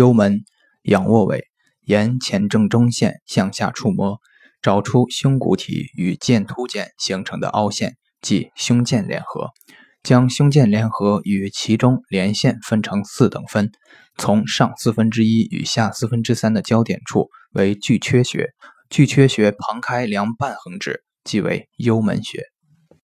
幽门仰卧位沿前正中线向下触摸找出胸骨体与剑突间形成的凹陷即胸剑联合。将胸剑联合与其中连线分成四等分从上四分之一与下四分之三的交点处为巨阙穴巨阙穴旁开两半横指即为幽门穴。